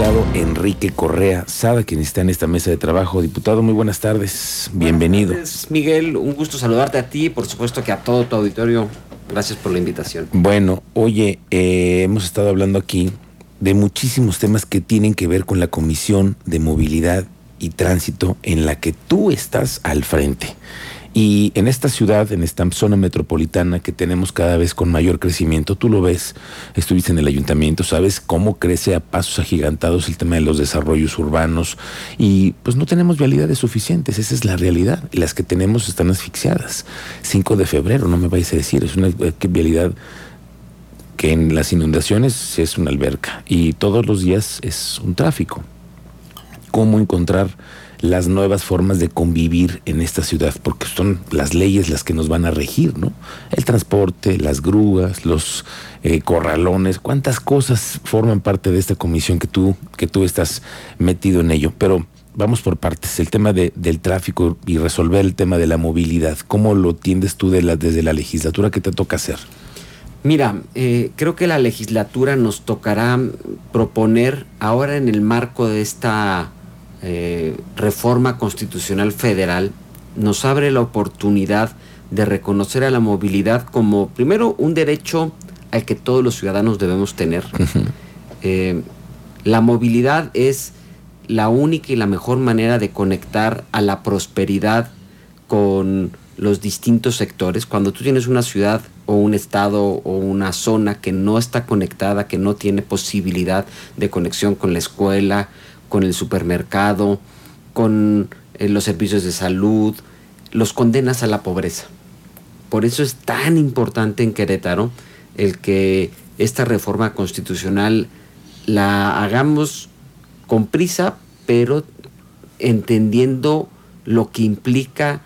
diputado Enrique Correa Sada, quien está en esta mesa de trabajo. Diputado, muy buenas tardes, bienvenido. Miguel, un gusto saludarte a ti, por supuesto que a todo tu auditorio. Gracias por la invitación. Bueno, oye, eh, hemos estado hablando aquí de muchísimos temas que tienen que ver con la Comisión de Movilidad y Tránsito en la que tú estás al frente. Y en esta ciudad, en esta zona metropolitana que tenemos cada vez con mayor crecimiento, tú lo ves, estuviste en el ayuntamiento, sabes cómo crece a pasos agigantados el tema de los desarrollos urbanos y pues no tenemos vialidades suficientes, esa es la realidad. Y las que tenemos están asfixiadas. 5 de febrero, no me vais a decir, es una eh, vialidad que en las inundaciones es una alberca y todos los días es un tráfico. ¿Cómo encontrar las nuevas formas de convivir en esta ciudad, porque son las leyes las que nos van a regir, ¿no? El transporte, las grúas, los eh, corralones, cuántas cosas forman parte de esta comisión que tú, que tú estás metido en ello. Pero vamos por partes, el tema de, del tráfico y resolver el tema de la movilidad, ¿cómo lo tiendes tú de la, desde la legislatura? ¿Qué te toca hacer? Mira, eh, creo que la legislatura nos tocará proponer ahora en el marco de esta eh, reforma constitucional federal nos abre la oportunidad de reconocer a la movilidad como, primero, un derecho al que todos los ciudadanos debemos tener. Eh, la movilidad es la única y la mejor manera de conectar a la prosperidad con los distintos sectores. Cuando tú tienes una ciudad o un estado o una zona que no está conectada, que no tiene posibilidad de conexión con la escuela, con el supermercado, con eh, los servicios de salud, los condenas a la pobreza. Por eso es tan importante en Querétaro el que esta reforma constitucional la hagamos con prisa, pero entendiendo lo que implica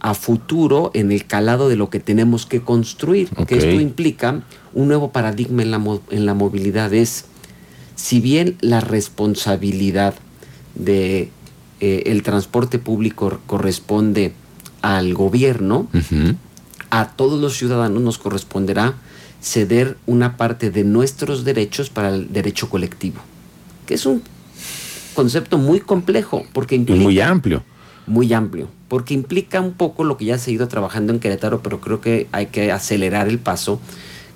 a futuro en el calado de lo que tenemos que construir. Que esto implica un nuevo paradigma en la, en la movilidad. Es si bien la responsabilidad de eh, el transporte público corresponde al gobierno, a todos los ciudadanos nos corresponderá ceder una parte de nuestros derechos para el derecho colectivo, que es un concepto muy complejo porque implica, muy amplio. Muy amplio, porque implica un poco lo que ya se ha ido trabajando en Querétaro, pero creo que hay que acelerar el paso,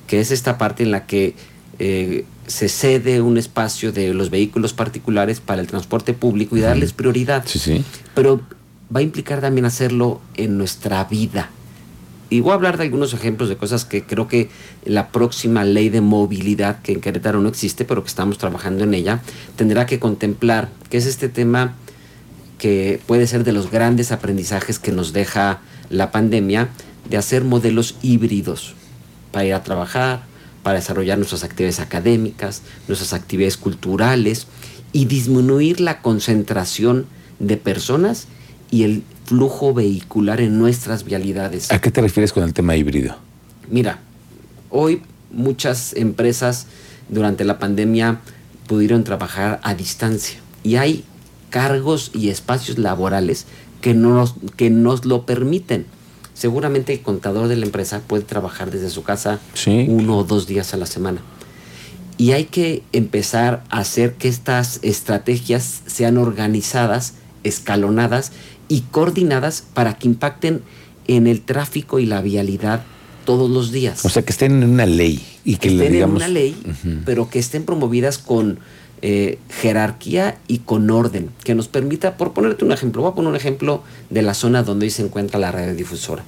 que es esta parte en la que eh, se cede un espacio de los vehículos particulares para el transporte público y darles prioridad. Sí, sí. Pero va a implicar también hacerlo en nuestra vida. Y voy a hablar de algunos ejemplos de cosas que creo que la próxima ley de movilidad, que en Querétaro no existe, pero que estamos trabajando en ella, tendrá que contemplar, que es este tema que puede ser de los grandes aprendizajes que nos deja la pandemia, de hacer modelos híbridos para ir a trabajar, para desarrollar nuestras actividades académicas, nuestras actividades culturales y disminuir la concentración de personas y el flujo vehicular en nuestras vialidades. ¿A qué te refieres con el tema híbrido? Mira, hoy muchas empresas durante la pandemia pudieron trabajar a distancia y hay cargos y espacios laborales que, nos, que nos lo permiten seguramente el contador de la empresa puede trabajar desde su casa uno o dos días a la semana. Y hay que empezar a hacer que estas estrategias sean organizadas, escalonadas y coordinadas para que impacten en el tráfico y la vialidad todos los días. O sea, que estén en una ley y que, estén en una ley, pero que estén promovidas con eh, jerarquía y con orden, que nos permita, por ponerte un ejemplo, voy a poner un ejemplo de la zona donde hoy se encuentra la radiodifusora.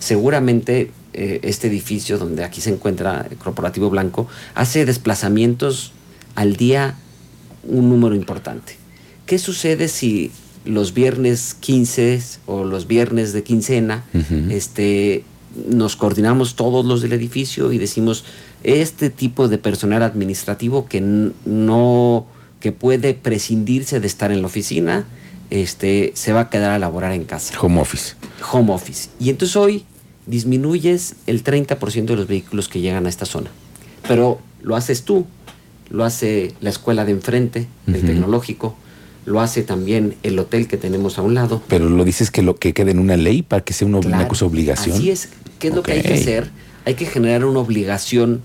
Seguramente eh, este edificio donde aquí se encuentra el Corporativo Blanco hace desplazamientos al día un número importante. ¿Qué sucede si los viernes 15 o los viernes de quincena este, nos coordinamos todos los del edificio y decimos, este tipo de personal administrativo que no que puede prescindirse de estar en la oficina, este, se va a quedar a laborar en casa. Home office. Home office. Y entonces hoy disminuyes el 30% de los vehículos que llegan a esta zona. Pero lo haces tú, lo hace la escuela de enfrente, el tecnológico, lo hace también el hotel que tenemos a un lado. Pero lo dices que lo que quede en una ley para que sea una, cosa obligación. Así es. ¿Qué es lo que hay que hacer? Hay que generar una obligación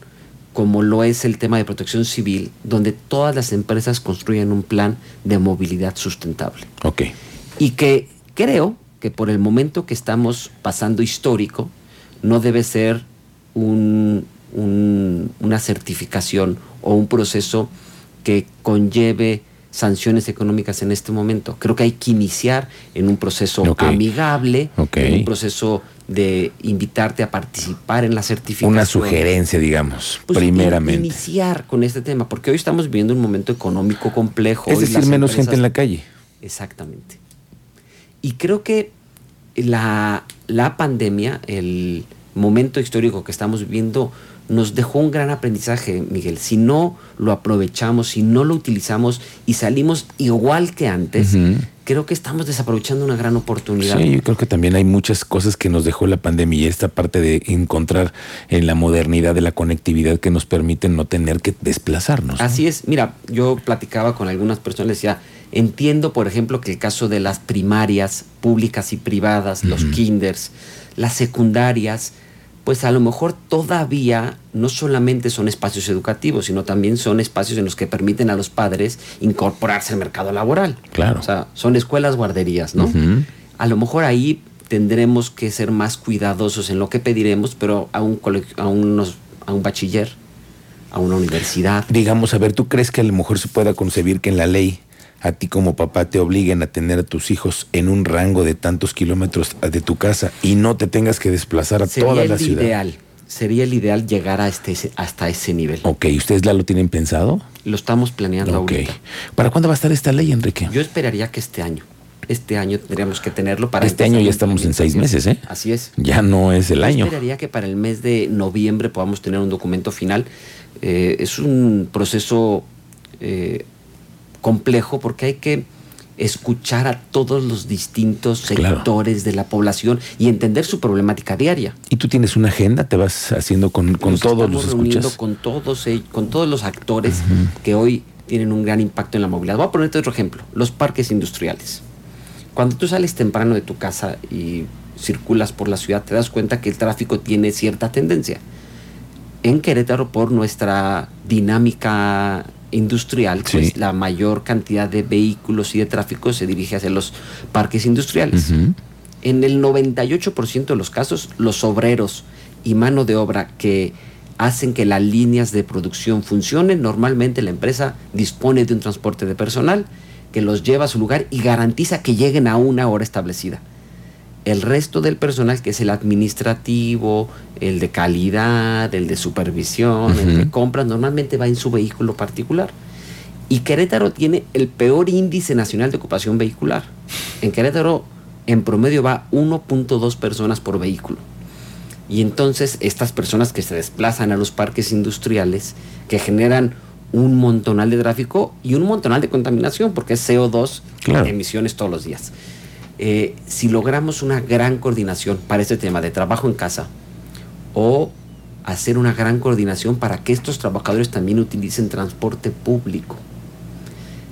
como lo es el tema de protección civil, donde todas las empresas construyen un plan de movilidad sustentable. Ok. Y que creo que por el momento que estamos pasando histórico, no debe ser un, una certificación o un proceso que conlleve sanciones económicas en este momento. Creo que hay que iniciar en un proceso amigable, en un proceso de invitarte a participar en la certificación. Una sugerencia, digamos, pues, primeramente. Iniciar con este tema, porque hoy estamos viviendo un momento económico complejo. Es decir, menos gente en la calle. Exactamente. Y creo que la, la pandemia, el momento histórico que estamos viviendo, nos dejó un gran aprendizaje, Miguel. Si no lo aprovechamos, si no lo utilizamos y salimos igual que antes, creo que estamos desaprovechando una gran oportunidad. Sí, yo creo que también hay muchas cosas que nos dejó la pandemia y esta parte de encontrar en la modernidad de la conectividad que nos permite no tener que desplazarnos. Así es. Mira, yo platicaba con algunas personas, les decía, entiendo, por ejemplo, que el caso de las primarias públicas y privadas, los kinders, las secundarias, pues a lo mejor todavía no solamente son espacios educativos, sino también son espacios en los que permiten a los padres incorporarse al mercado laboral. Claro. O sea, son escuelas guarderías, ¿no? A lo mejor ahí tendremos que ser más cuidadosos en lo que pediremos, pero a un, a unos, a un bachiller, a una universidad. Digamos, a ver, ¿tú crees que a lo mejor se pueda concebir que en la ley a ti como papá te obliguen a tener a tus hijos en un rango de tantos kilómetros de tu casa y no te tengas que desplazar a toda la ciudad. Ideal. Sería el ideal llegar a este, hasta ese nivel. Ok, ¿ustedes ya lo tienen pensado? Lo estamos planeando okay. ahorita. ¿Para cuándo va a estar esta ley, Enrique? Yo esperaría que este año. Este año tendríamos que tenerlo para... Este año ya estamos en seis meses, ¿eh? Así es. Ya no es el Yo año. esperaría que para el mes de noviembre podamos tener un documento final. Eh, es un proceso eh, complejo porque hay que escuchar a todos los distintos sectores de la población y entender su problemática diaria. ¿Y tú tienes una agenda? ¿Te vas haciendo con, con todos los escuchas? con todos, eh, con todos los actores que hoy tienen un gran impacto en la movilidad. Voy a ponerte otro ejemplo, los parques industriales. Cuando tú sales temprano de tu casa y circulas por la ciudad, te das cuenta que el tráfico tiene cierta tendencia. En Querétaro, por nuestra dinámica industrial, pues la mayor cantidad de vehículos y de tráfico se dirige hacia los parques industriales. En el 98% de los casos, los obreros y mano de obra que hacen que las líneas de producción funcionen, normalmente la empresa dispone de un transporte de personal que los lleva a su lugar y garantiza que lleguen a una hora establecida. El resto del personal, que es el administrativo, el de calidad, el de supervisión, el de compras, normalmente va en su vehículo particular. Y Querétaro tiene el peor índice nacional de ocupación vehicular. En Querétaro, en promedio, va 1.2 personas por vehículo. Y entonces estas personas que se desplazan a los parques industriales, que generan un montonal de tráfico y un montonal de contaminación, porque es CO2, emisiones todos los días. Eh, si logramos una gran coordinación para este tema de trabajo en casa o hacer una gran coordinación para que estos trabajadores también utilicen transporte público,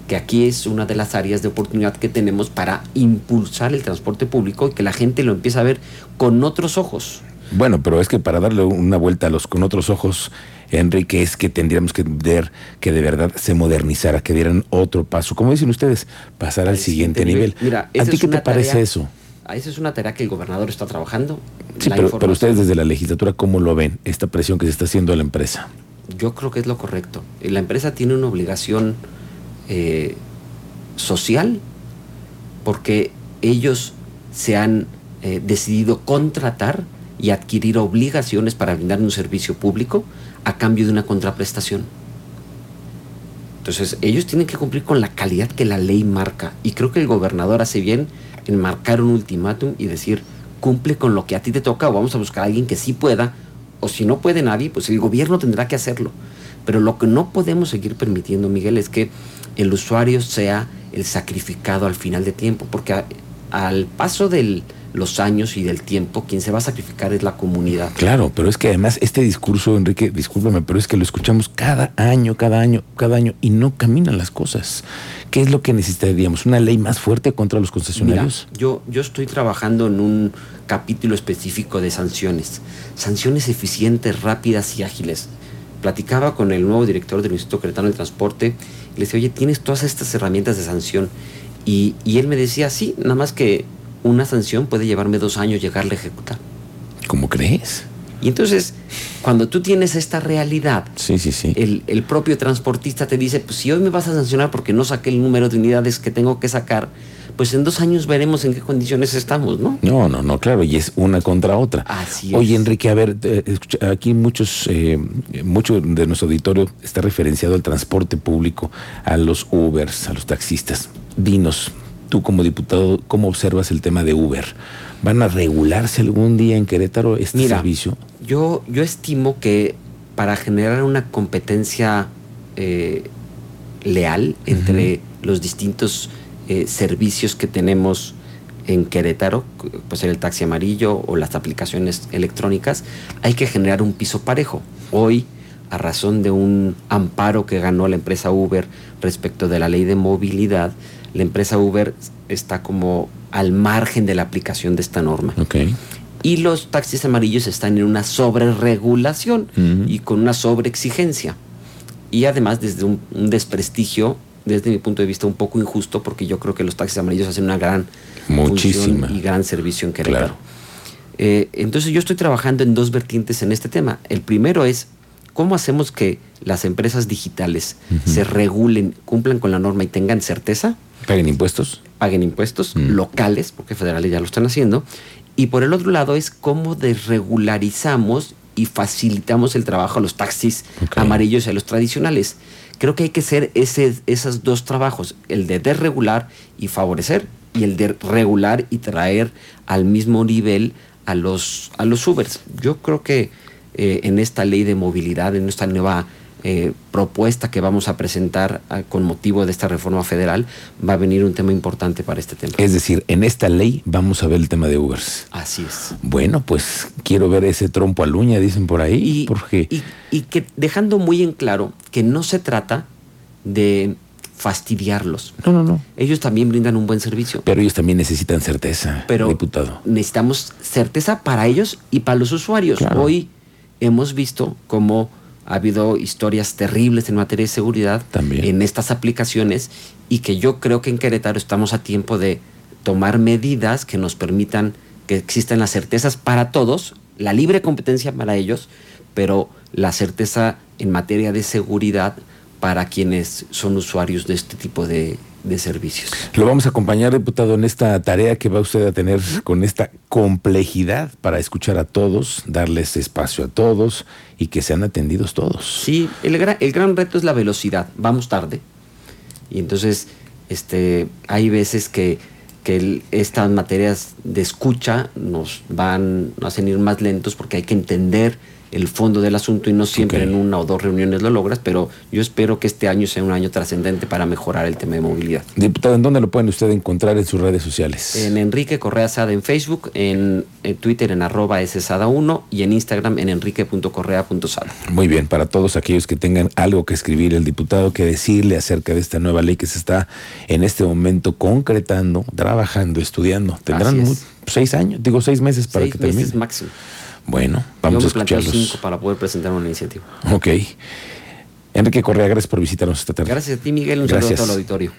que aquí es una de las áreas de oportunidad que tenemos para impulsar el transporte público y que la gente lo empiece a ver con otros ojos. Bueno, pero es que para darle una vuelta a los con otros ojos, Enrique, es que tendríamos que ver que de verdad se modernizara, que dieran otro paso. Como dicen ustedes, pasar al siguiente, nivel. Mira, ¿A ti qué te parece eso? Esa es una tarea que el gobernador está trabajando. Sí, pero, ustedes desde la legislatura, ¿cómo lo ven? Esta presión que se está haciendo a la empresa. Yo creo que es lo correcto. La empresa tiene una obligación eh, social porque ellos se han eh, decidido contratar y adquirir obligaciones para brindar un servicio público a cambio de una contraprestación. Entonces, ellos tienen que cumplir con la calidad que la ley marca. Y creo que el gobernador hace bien en marcar un ultimátum y decir, cumple con lo que a ti te toca o vamos a buscar a alguien que sí pueda. O si no puede nadie, pues el gobierno tendrá que hacerlo. Pero lo que no podemos seguir permitiendo, Miguel, es que el usuario sea el sacrificado al final de tiempo. Porque al paso del, los años y del tiempo, quien se va a sacrificar es la comunidad. Claro, pero es que además este discurso, Enrique, discúlpame, pero es que lo escuchamos cada año, cada año, cada año y no caminan las cosas. ¿Qué es lo que necesitaríamos? ¿Una ley más fuerte contra los concesionarios? yo, yo estoy trabajando en un capítulo específico de sanciones. Sanciones eficientes, rápidas y ágiles. platicaba con el nuevo director del Instituto Cretano de Transporte y le decía, oye, tienes todas estas herramientas de sanción. Y, y él me decía, sí, nada más que una sanción puede llevarme dos años llegarle a ejecutar. ¿Cómo crees? Y entonces, cuando tú tienes esta realidad, Sí, sí, sí. el, el propio transportista te dice, pues si hoy me vas a sancionar porque no saqué el número de unidades que tengo que sacar, pues en dos años veremos en qué condiciones estamos, ¿no? No, no, no, claro, y es una contra otra. Así Oye, es. Enrique, a ver, aquí muchos, eh, mucho de nuestro auditorio está referenciado al transporte público, a los Ubers, a los taxistas. Dinos, tú como diputado, ¿cómo observas el tema de Uber? ¿Van a regularse algún día en Querétaro este Mira, servicio? Yo, yo estimo que para generar una competencia eh, leal entre los distintos eh, servicios que tenemos en Querétaro, pues el taxi amarillo o las aplicaciones electrónicas, hay que generar un piso parejo. Hoy, a razón de un amparo que ganó la empresa Uber respecto de la ley de movilidad, la empresa Uber está como al margen de la aplicación de esta norma. Y los taxis amarillos están en una sobreregulación y con una sobreexigencia. Y además desde un, un desprestigio, desde mi punto de vista, un poco injusto, porque yo creo que los taxis amarillos hacen una gran Muchísima. función y gran servicio en Querétaro. Claro. Eh, entonces yo estoy trabajando en dos vertientes en este tema. El primero es cómo hacemos que las empresas digitales se regulen, cumplan con la norma y tengan certeza ¿Paguen impuestos? paguen impuestos Mm. locales, porque federales ya lo están haciendo. Y por el otro lado es cómo desregularizamos y facilitamos el trabajo a los taxis amarillos y a los tradicionales. Creo que hay que hacer ese, esos dos trabajos, el de desregular y favorecer, y el de regular y traer al mismo nivel a los, a los Ubers. Yo creo que eh, en esta ley de movilidad, en esta nueva eh, propuesta que vamos a presentar ah, con motivo de esta reforma federal, va a venir un tema importante para este tema. Es decir, en esta ley vamos a ver el tema de Ubers. Así es. Bueno, pues quiero ver ese trompo al uña, dicen por ahí. Y, porque y, y que dejando muy en claro que no se trata de fastidiarlos. No, no, no. Ellos también brindan un buen servicio. Pero ellos también necesitan certeza, Pero diputado. necesitamos certeza para ellos y para los usuarios. Claro. Hoy hemos visto cómo ha habido historias terribles en materia de seguridad También. en estas aplicaciones y que yo creo que en Querétaro estamos a tiempo de tomar medidas que nos permitan que existan las certezas para todos, la libre competencia para ellos, pero la certeza en materia de seguridad para quienes son usuarios de este tipo de, de servicios. Lo vamos a acompañar, diputado, en esta tarea que va usted a tener con esta complejidad para escuchar a todos, darles espacio a todos y que sean atendidos todos. Sí, el, gra- el gran reto es la velocidad. Vamos tarde. Y entonces, este, hay veces que, que el- estas materias de escucha nos van, nos hacen ir más lentos porque hay que entender el fondo del asunto y no siempre en una o dos reuniones lo logras, pero yo espero que este año sea un año trascendente para mejorar el tema de movilidad. Diputado, ¿en dónde lo pueden usted encontrar en sus redes sociales? En Enrique Correa Sada en Facebook, en, en Twitter en arroba ssada1 y en Instagram en enrique.correa.sada. Muy bien, para todos aquellos que tengan algo que escribir el diputado, que decirle acerca de esta nueva ley que se está en este momento concretando, trabajando, estudiando. Tendrán seis años, digo seis meses para Seis que termine. meses máximo. Bueno, vamos a Yo me planteo escucharlos. cinco para poder presentar una iniciativa. Ok. Enrique Correa, gracias por visitarnos esta tarde. Gracias a ti, Miguel. Un saludo a Gracias. todo el auditorio.